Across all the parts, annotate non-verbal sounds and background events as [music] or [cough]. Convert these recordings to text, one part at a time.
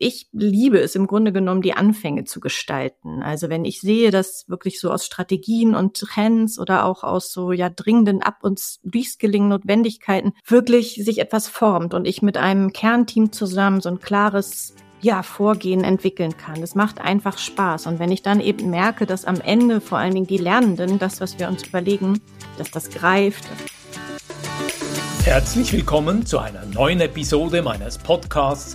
ich liebe es im Grunde genommen, die Anfänge zu gestalten. Also wenn ich sehe, dass wirklich so aus Strategien und Trends oder auch aus so ja dringenden Ab- und Reskilling Notwendigkeiten wirklich sich etwas formt und ich mit einem Kernteam zusammen so ein klares ja, Vorgehen entwickeln kann. Das macht einfach Spaß. Und wenn ich dann eben merke, dass am Ende vor allen Dingen die Lernenden, das, was wir uns überlegen, dass das greift. Herzlich willkommen zu einer neuen Episode meines Podcasts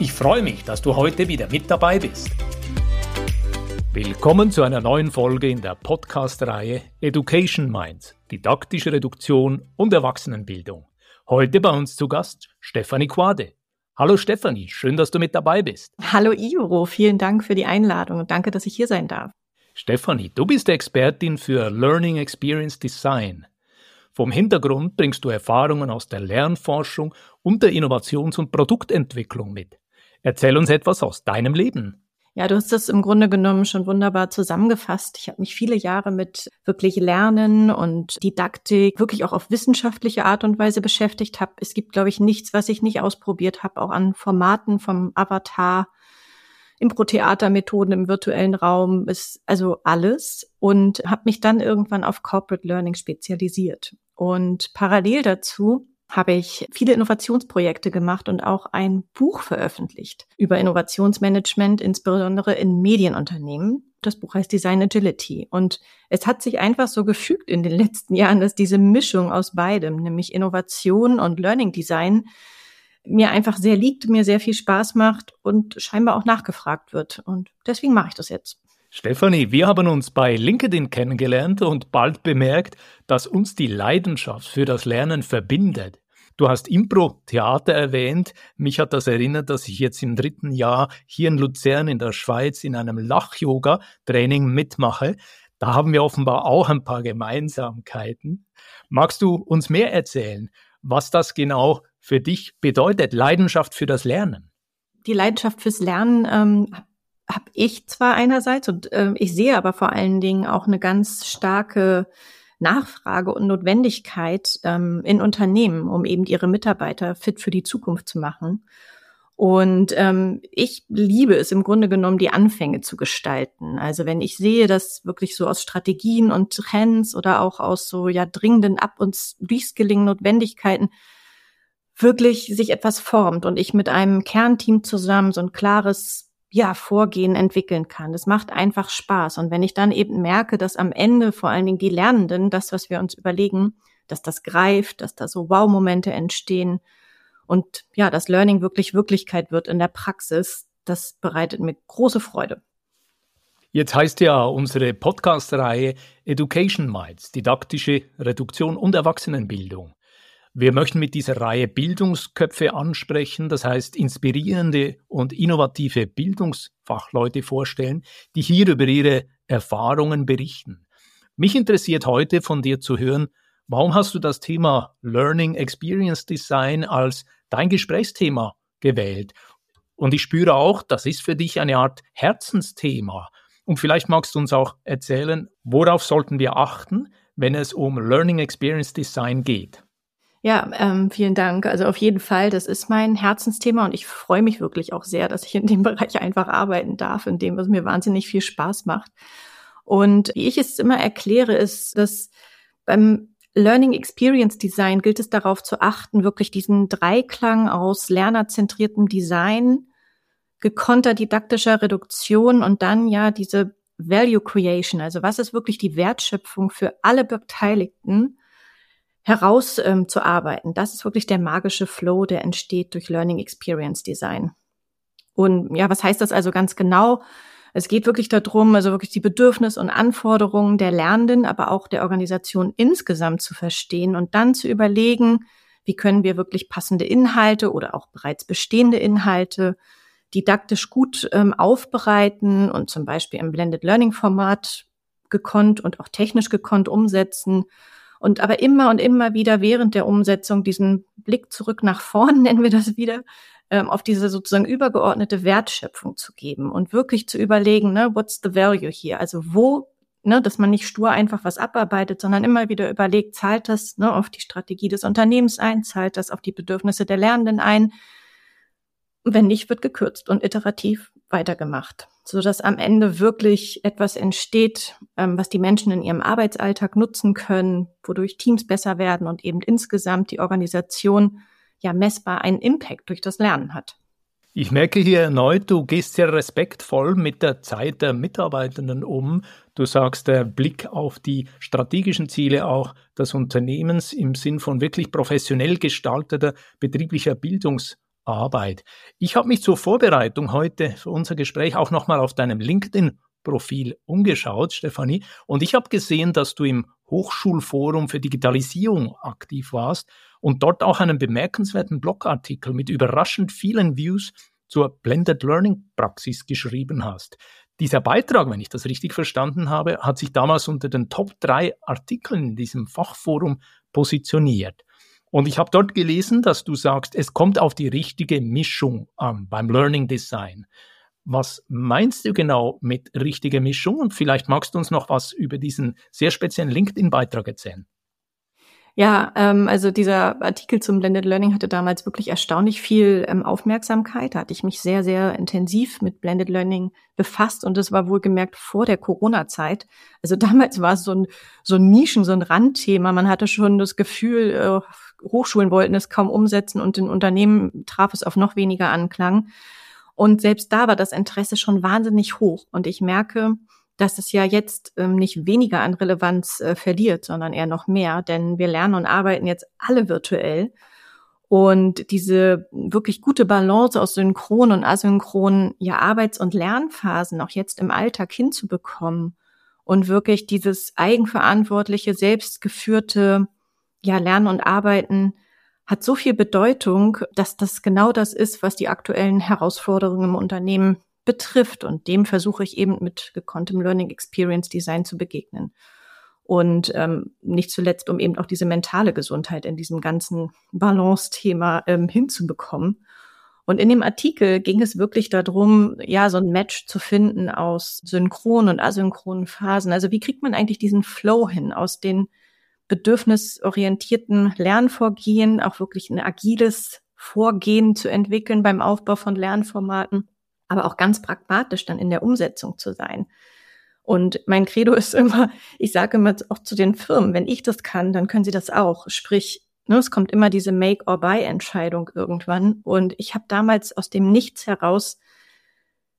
Ich freue mich, dass du heute wieder mit dabei bist. Willkommen zu einer neuen Folge in der Podcast-Reihe Education Minds, didaktische Reduktion und Erwachsenenbildung. Heute bei uns zu Gast Stefanie Quade. Hallo Stefanie, schön, dass du mit dabei bist. Hallo Iro, vielen Dank für die Einladung und danke, dass ich hier sein darf. Stefanie, du bist Expertin für Learning Experience Design. Vom Hintergrund bringst du Erfahrungen aus der Lernforschung und der Innovations- und Produktentwicklung mit. Erzähl uns etwas aus deinem Leben. Ja, du hast das im Grunde genommen schon wunderbar zusammengefasst. Ich habe mich viele Jahre mit wirklich Lernen und Didaktik wirklich auch auf wissenschaftliche Art und Weise beschäftigt habe. Es gibt, glaube ich, nichts, was ich nicht ausprobiert habe, auch an Formaten vom Avatar, Impro-Theatermethoden im virtuellen Raum, ist also alles und habe mich dann irgendwann auf Corporate Learning spezialisiert. Und parallel dazu habe ich viele Innovationsprojekte gemacht und auch ein Buch veröffentlicht über Innovationsmanagement, insbesondere in Medienunternehmen. Das Buch heißt Design Agility. Und es hat sich einfach so gefügt in den letzten Jahren, dass diese Mischung aus beidem, nämlich Innovation und Learning Design, mir einfach sehr liegt, mir sehr viel Spaß macht und scheinbar auch nachgefragt wird. Und deswegen mache ich das jetzt. Stefanie, wir haben uns bei LinkedIn kennengelernt und bald bemerkt, dass uns die Leidenschaft für das Lernen verbindet. Du hast Impro-Theater erwähnt. Mich hat das erinnert, dass ich jetzt im dritten Jahr hier in Luzern in der Schweiz in einem Lach-Yoga-Training mitmache. Da haben wir offenbar auch ein paar Gemeinsamkeiten. Magst du uns mehr erzählen, was das genau für dich bedeutet, Leidenschaft für das Lernen? Die Leidenschaft fürs Lernen ähm, habe ich zwar einerseits und äh, ich sehe aber vor allen Dingen auch eine ganz starke Nachfrage und Notwendigkeit ähm, in Unternehmen, um eben ihre Mitarbeiter fit für die Zukunft zu machen. Und ähm, ich liebe es im Grunde genommen, die Anfänge zu gestalten. Also wenn ich sehe, dass wirklich so aus Strategien und Trends oder auch aus so ja dringenden Ab- und Reskilling Notwendigkeiten wirklich sich etwas formt und ich mit einem Kernteam zusammen so ein klares ja, Vorgehen entwickeln kann. Das macht einfach Spaß. Und wenn ich dann eben merke, dass am Ende vor allen Dingen die Lernenden, das, was wir uns überlegen, dass das greift, dass da so Wow-Momente entstehen und ja, das Learning wirklich Wirklichkeit wird in der Praxis, das bereitet mir große Freude. Jetzt heißt ja unsere Podcast-Reihe Education Minds, didaktische Reduktion und Erwachsenenbildung. Wir möchten mit dieser Reihe Bildungsköpfe ansprechen, das heißt inspirierende und innovative Bildungsfachleute vorstellen, die hier über ihre Erfahrungen berichten. Mich interessiert heute von dir zu hören, warum hast du das Thema Learning Experience Design als dein Gesprächsthema gewählt? Und ich spüre auch, das ist für dich eine Art Herzensthema. Und vielleicht magst du uns auch erzählen, worauf sollten wir achten, wenn es um Learning Experience Design geht? Ja, ähm, vielen Dank. Also auf jeden Fall, das ist mein Herzensthema und ich freue mich wirklich auch sehr, dass ich in dem [laughs] Bereich einfach arbeiten darf, in dem, was mir wahnsinnig viel Spaß macht. Und wie ich es immer erkläre, ist, dass beim Learning Experience Design gilt es darauf zu achten, wirklich diesen Dreiklang aus lernerzentriertem Design, gekonter didaktischer Reduktion und dann ja diese Value Creation. Also was ist wirklich die Wertschöpfung für alle Beteiligten? Herauszuarbeiten. Ähm, das ist wirklich der magische Flow, der entsteht durch Learning Experience Design. Und ja, was heißt das also ganz genau? Es geht wirklich darum, also wirklich die Bedürfnisse und Anforderungen der Lernenden, aber auch der Organisation insgesamt zu verstehen und dann zu überlegen, wie können wir wirklich passende Inhalte oder auch bereits bestehende Inhalte didaktisch gut ähm, aufbereiten und zum Beispiel im Blended Learning Format gekonnt und auch technisch gekonnt umsetzen. Und aber immer und immer wieder während der Umsetzung diesen Blick zurück nach vorn, [laughs] nennen wir das wieder, ähm, auf diese sozusagen übergeordnete Wertschöpfung zu geben und wirklich zu überlegen, ne, what's the value hier? Also wo, ne, dass man nicht stur einfach was abarbeitet, sondern immer wieder überlegt, zahlt das ne, auf die Strategie des Unternehmens ein, zahlt das auf die Bedürfnisse der Lernenden ein? Wenn nicht, wird gekürzt und iterativ weitergemacht, so dass am Ende wirklich etwas entsteht, ähm, was die Menschen in ihrem Arbeitsalltag nutzen können, wodurch Teams besser werden und eben insgesamt die Organisation ja messbar einen Impact durch das Lernen hat. Ich merke hier erneut, du gehst sehr respektvoll mit der Zeit der Mitarbeitenden um. Du sagst, der Blick auf die strategischen Ziele auch des Unternehmens im Sinn von wirklich professionell gestalteter betrieblicher Bildungsarbeit. Ich habe mich zur Vorbereitung heute für unser Gespräch auch nochmal auf deinem LinkedIn-Profil umgeschaut, Stefanie, und ich habe gesehen, dass du im Hochschulforum für Digitalisierung aktiv warst und dort auch einen bemerkenswerten Blogartikel mit überraschend vielen Views zur Blended Learning Praxis geschrieben hast. Dieser Beitrag, wenn ich das richtig verstanden habe, hat sich damals unter den Top drei Artikeln in diesem Fachforum positioniert. Und ich habe dort gelesen, dass du sagst, es kommt auf die richtige Mischung an beim Learning Design. Was meinst du genau mit richtiger Mischung? Und vielleicht magst du uns noch was über diesen sehr speziellen LinkedIn-Beitrag erzählen. Ja, ähm, also dieser Artikel zum Blended Learning hatte damals wirklich erstaunlich viel ähm, Aufmerksamkeit. Da hatte ich mich sehr, sehr intensiv mit Blended Learning befasst und das war wohlgemerkt vor der Corona-Zeit. Also [laughs] damals war es so ein, so ein Nischen, so ein Randthema. Man hatte schon das Gefühl, äh, Hochschulen wollten es kaum umsetzen und in Unternehmen traf es auf noch weniger Anklang. Und selbst da war das Interesse schon wahnsinnig hoch. Und ich merke, dass es ja jetzt ähm, nicht weniger an Relevanz äh, verliert, sondern eher noch mehr, denn wir lernen und arbeiten jetzt alle virtuell. Und diese wirklich gute Balance aus synchronen und asynchronen ja, Arbeits- und Lernphasen auch jetzt im Alltag hinzubekommen und wirklich dieses eigenverantwortliche, selbstgeführte ja, Lernen und Arbeiten hat so viel Bedeutung, dass das genau das ist, was die aktuellen Herausforderungen im Unternehmen betrifft. Und dem versuche ich eben mit gekonntem Learning Experience Design zu begegnen. Und ähm, nicht zuletzt, um eben auch diese mentale Gesundheit in diesem ganzen Balance-Thema ähm, hinzubekommen. Und in dem Artikel ging es wirklich darum, ja, so ein Match zu finden aus synchronen und asynchronen Phasen. Also wie kriegt man eigentlich diesen Flow hin aus den bedürfnisorientierten Lernvorgehen, auch wirklich ein agiles Vorgehen zu entwickeln beim Aufbau von Lernformaten aber auch ganz pragmatisch dann in der Umsetzung zu sein. Und mein Credo ist immer, ich sage immer auch zu den Firmen, wenn ich das kann, dann können sie das auch. Sprich, ne, es kommt immer diese Make-or-Buy-Entscheidung irgendwann. Und ich habe damals aus dem Nichts heraus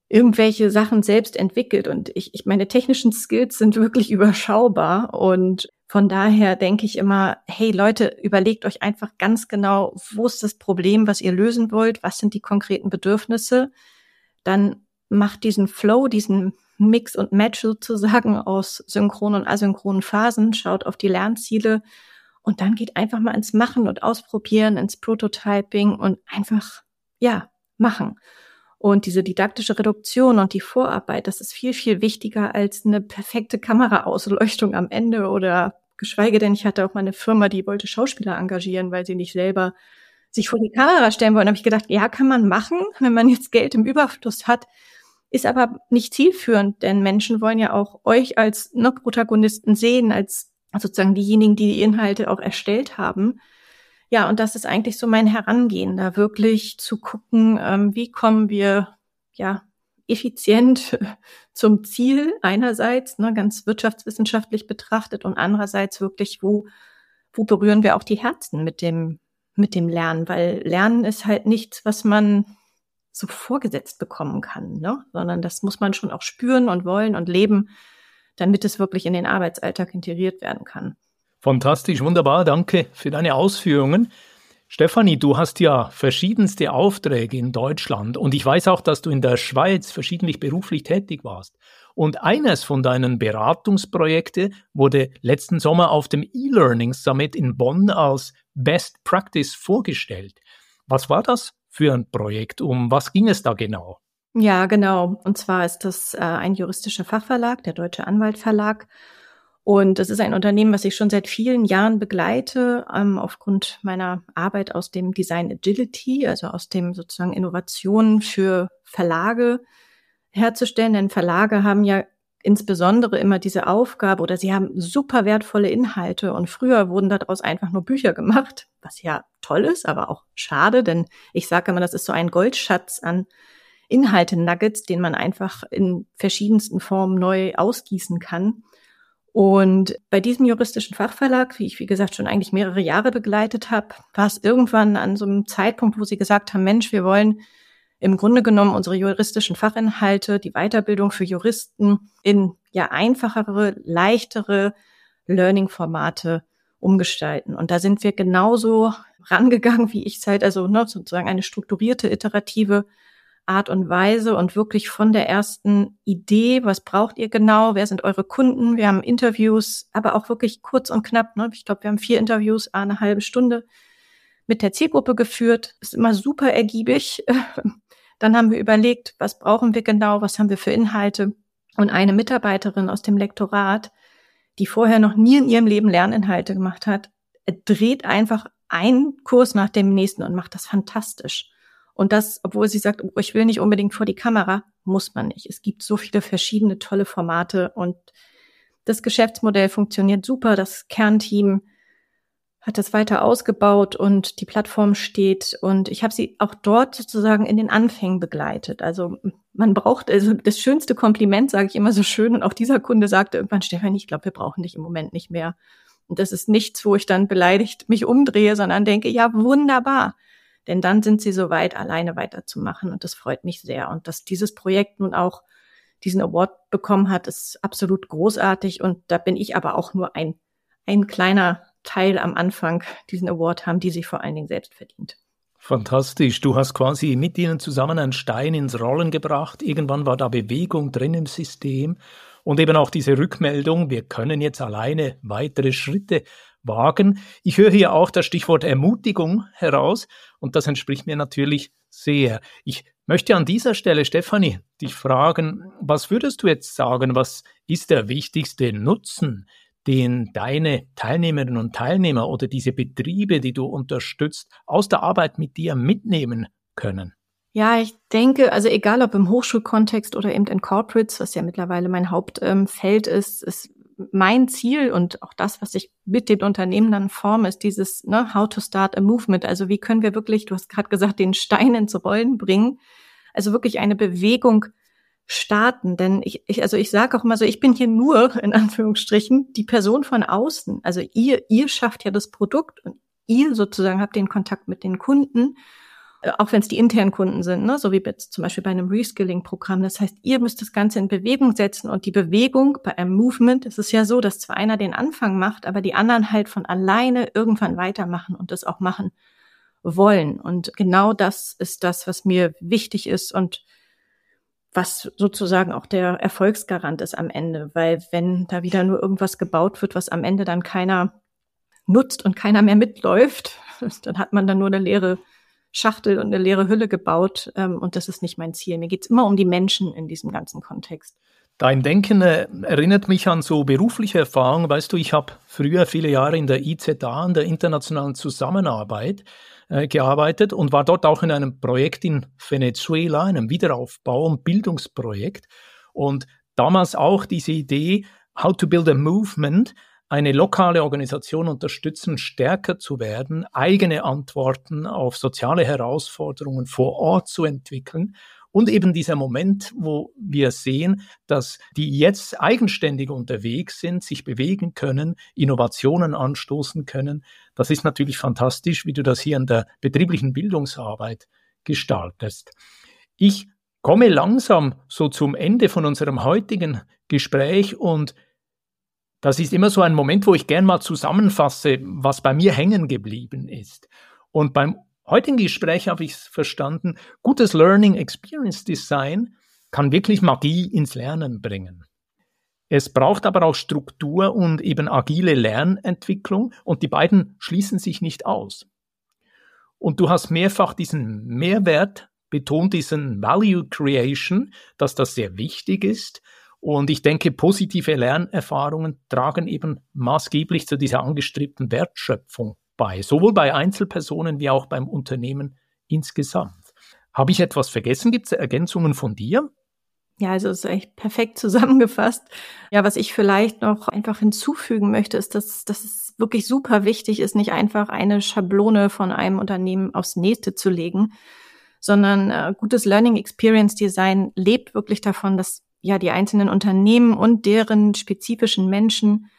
irgendwelche Sachen selbst entwickelt und ich, ich meine technischen Skills sind wirklich überschaubar und von daher denke ich immer, hey Leute, überlegt euch einfach ganz genau, wo ist das Problem, was ihr lösen wollt, was sind die konkreten Bedürfnisse dann macht diesen Flow, diesen Mix und Match sozusagen aus synchronen und asynchronen Phasen, schaut auf die Lernziele und dann geht einfach mal ins Machen und Ausprobieren, ins Prototyping und einfach, ja, machen. Und diese didaktische Reduktion und die Vorarbeit, das ist viel, viel wichtiger als eine perfekte Kameraausleuchtung am Ende oder geschweige denn, ich hatte auch mal eine Firma, die wollte Schauspieler engagieren, weil sie nicht selber sich vor die Kamera stellen wollen, habe ich gedacht, ja, kann man machen, wenn man jetzt Geld im Überfluss hat, ist aber nicht zielführend, denn Menschen wollen ja auch euch als ne, Protagonisten sehen, als sozusagen diejenigen, die die Inhalte auch erstellt haben. Ja, und das ist eigentlich so mein Herangehen, da wirklich zu gucken, ähm, wie kommen wir ja effizient [laughs] zum Ziel einerseits, ne, ganz wirtschaftswissenschaftlich betrachtet und andererseits wirklich, wo, wo berühren wir auch die Herzen mit dem, mit dem Lernen, weil Lernen ist halt nichts, was man so vorgesetzt bekommen kann, ne? sondern das muss man schon auch spüren und wollen und leben, damit es wirklich in den Arbeitsalltag integriert werden kann. Fantastisch, wunderbar, danke für deine Ausführungen. Stefanie, du hast ja verschiedenste Aufträge in Deutschland und ich weiß auch, dass du in der Schweiz verschiedentlich beruflich tätig warst. Und eines von deinen Beratungsprojekte wurde letzten Sommer auf dem E-Learning Summit in Bonn als Best Practice vorgestellt. Was war das für ein Projekt? Um was ging es da genau? Ja, genau. Und zwar ist das äh, ein juristischer Fachverlag, der Deutsche Anwalt Verlag. Und das ist ein Unternehmen, was ich schon seit vielen Jahren begleite, ähm, aufgrund meiner Arbeit aus dem Design Agility, also aus dem sozusagen Innovationen für Verlage herzustellen. Denn Verlage haben ja insbesondere immer diese Aufgabe oder sie haben super wertvolle Inhalte und früher wurden daraus einfach nur Bücher gemacht, was ja toll ist, aber auch schade, denn ich sage immer, das ist so ein Goldschatz an Inhalte-Nuggets, den man einfach in verschiedensten Formen neu ausgießen kann. Und bei diesem juristischen Fachverlag, wie ich, wie gesagt, schon eigentlich mehrere Jahre begleitet habe, war es irgendwann an so einem Zeitpunkt, wo sie gesagt haben, Mensch, wir wollen im Grunde genommen unsere juristischen Fachinhalte, die Weiterbildung für Juristen in ja einfachere, leichtere Learning-Formate umgestalten. Und da sind wir genauso rangegangen, wie ich es halt, also ne, sozusagen eine strukturierte, iterative Art und Weise und wirklich von der ersten Idee, was braucht ihr genau, wer sind eure Kunden, wir haben Interviews, aber auch wirklich kurz und knapp. Ne? Ich glaube, wir haben vier Interviews, eine halbe Stunde mit der Zielgruppe geführt, ist immer super ergiebig. [laughs] Dann haben wir überlegt, was brauchen wir genau, was haben wir für Inhalte. Und eine Mitarbeiterin aus dem Lektorat, die vorher noch nie in ihrem Leben Lerninhalte gemacht hat, dreht einfach einen Kurs nach dem nächsten und macht das fantastisch. Und das, obwohl sie sagt, oh, ich will nicht unbedingt vor die Kamera, muss man nicht. Es gibt so viele verschiedene tolle Formate und das Geschäftsmodell funktioniert super. Das Kernteam hat das weiter ausgebaut und die Plattform steht und ich habe sie auch dort sozusagen in den Anfängen begleitet. Also man braucht, also das schönste Kompliment sage ich immer so schön und auch dieser Kunde sagte irgendwann, Stefan, ich glaube, wir brauchen dich im Moment nicht mehr. Und das ist nichts, wo ich dann beleidigt mich umdrehe, sondern denke, ja, wunderbar. Denn dann sind sie so weit, alleine weiterzumachen. Und das freut mich sehr. Und dass dieses Projekt nun auch diesen Award bekommen hat, ist absolut großartig. Und da bin ich aber auch nur ein, ein kleiner Teil am Anfang, diesen Award haben, die sich vor allen Dingen selbst verdient. Fantastisch. Du hast quasi mit ihnen zusammen einen Stein ins Rollen gebracht. Irgendwann war da Bewegung drin im System und eben auch diese Rückmeldung, wir können jetzt alleine weitere Schritte wagen. Ich höre hier auch das Stichwort Ermutigung heraus und das entspricht mir natürlich sehr. Ich möchte an dieser Stelle, Stefanie, dich fragen, was würdest du jetzt sagen, was ist der wichtigste Nutzen, den deine Teilnehmerinnen und Teilnehmer oder diese Betriebe, die du unterstützt, aus der Arbeit mit dir mitnehmen können? Ja, ich denke, also egal ob im Hochschulkontext oder eben in Corporates, was ja mittlerweile mein Hauptfeld ähm, ist, ist mein Ziel und auch das, was ich mit den Unternehmen dann forme, ist dieses ne, How to start a movement. Also wie können wir wirklich, du hast gerade gesagt, den Stein ins Rollen bringen, also wirklich eine Bewegung starten. Denn ich, ich also ich sage auch immer so, ich bin hier nur [laughs] in Anführungsstrichen die Person von außen. Also ihr, ihr schafft ja das Produkt und ihr sozusagen habt den Kontakt mit den Kunden äh, auch wenn es die internen Kunden sind, ne, so wie jetzt zum Beispiel bei einem Reskilling-Programm. Das heißt, ihr müsst das Ganze in Bewegung setzen und die Bewegung bei einem Movement, es ist ja so, dass zwar einer den Anfang macht, aber die anderen halt von alleine irgendwann weitermachen und das auch machen wollen. Und genau das ist das, was mir wichtig ist und was sozusagen auch der Erfolgsgarant ist am Ende, weil wenn da wieder nur irgendwas gebaut wird, was am Ende dann keiner nutzt und keiner mehr mitläuft, [laughs] dann hat man dann nur eine leere Schachtel und eine leere Hülle gebaut. Ähm, und das ist nicht mein Ziel. Mir geht's immer um die Menschen in diesem ganzen Kontext. Dein Denken äh, erinnert mich an so berufliche Erfahrungen. Weißt du, ich habe früher viele Jahre in der IZA, in der internationalen Zusammenarbeit, äh, gearbeitet und war dort auch in einem Projekt in Venezuela, einem Wiederaufbau- und Bildungsprojekt. Und damals auch diese Idee, how to build a movement, eine lokale Organisation unterstützen, stärker zu werden, eigene Antworten auf soziale Herausforderungen vor Ort zu entwickeln. Und eben dieser Moment, wo wir sehen, dass die jetzt eigenständig unterwegs sind, sich bewegen können, Innovationen anstoßen können, das ist natürlich fantastisch, wie du das hier in der betrieblichen Bildungsarbeit gestaltest. Ich komme langsam so zum Ende von unserem heutigen Gespräch und das ist immer so ein Moment, wo ich gern mal zusammenfasse, was bei mir hängen geblieben ist. Und beim heutigen Gespräch habe ich es verstanden, gutes Learning Experience Design kann wirklich Magie ins Lernen bringen. Es braucht aber auch Struktur und eben agile Lernentwicklung und die beiden schließen sich nicht aus. Und du hast mehrfach diesen Mehrwert betont diesen Value Creation, dass das sehr wichtig ist. Und ich denke, positive Lernerfahrungen tragen eben maßgeblich zu dieser angestrebten Wertschöpfung bei, sowohl bei Einzelpersonen wie auch beim Unternehmen insgesamt. Habe ich etwas vergessen? Gibt es Ergänzungen von dir? Ja, also es ist echt perfekt [laughs] zusammengefasst. Ja, was ich vielleicht noch einfach hinzufügen möchte, ist, dass, dass es wirklich super wichtig ist, nicht einfach eine Schablone von einem Unternehmen aufs nächste zu legen, sondern äh, gutes Learning Experience Design lebt wirklich davon, dass ja die einzelnen Unternehmen und deren spezifischen Menschen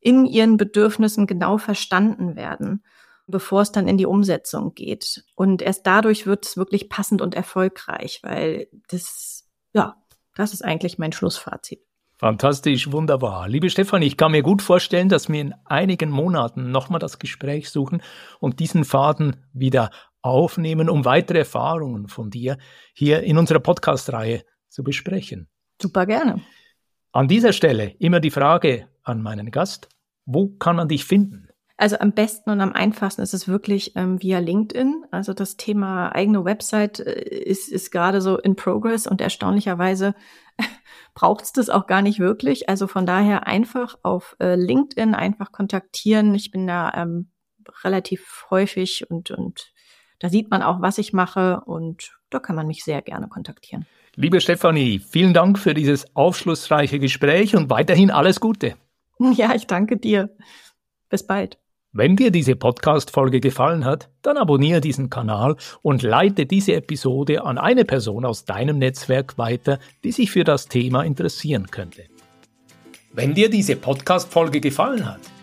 in ihren Bedürfnissen genau verstanden werden, bevor es dann in die Umsetzung geht. Und erst dadurch wird es wirklich passend und erfolgreich, weil das, ja, das ist eigentlich mein Schlussfazit. Fantastisch, wunderbar. Liebe Stefanie, ich kann mir gut vorstellen, dass wir in einigen Monaten nochmal das Gespräch suchen und diesen Faden wieder aufnehmen, um weitere Erfahrungen von dir hier in unserer Podcast-Reihe zu besprechen. Super gerne. An dieser Stelle immer die Frage an meinen Gast, wo kann man dich finden? Also am besten und am einfachsten ist es wirklich ähm, via LinkedIn. Also das Thema eigene Website äh, ist, ist gerade so in progress und erstaunlicherweise [laughs] braucht es das auch gar nicht wirklich. Also von daher einfach auf äh, LinkedIn einfach kontaktieren. Ich bin da ähm, relativ häufig und, und da sieht man auch, was ich mache und da kann man mich sehr gerne kontaktieren. Liebe Stefanie, vielen Dank für dieses aufschlussreiche Gespräch und weiterhin alles Gute. [laughs] Ja, ich danke dir. Bis bald. Wenn dir diese Podcast-Folge gefallen hat, dann abonniere diesen Kanal und leite diese Episode an eine Person aus deinem Netzwerk weiter, die sich für das Thema interessieren könnte. Wenn dir diese Podcast-Folge gefallen hat,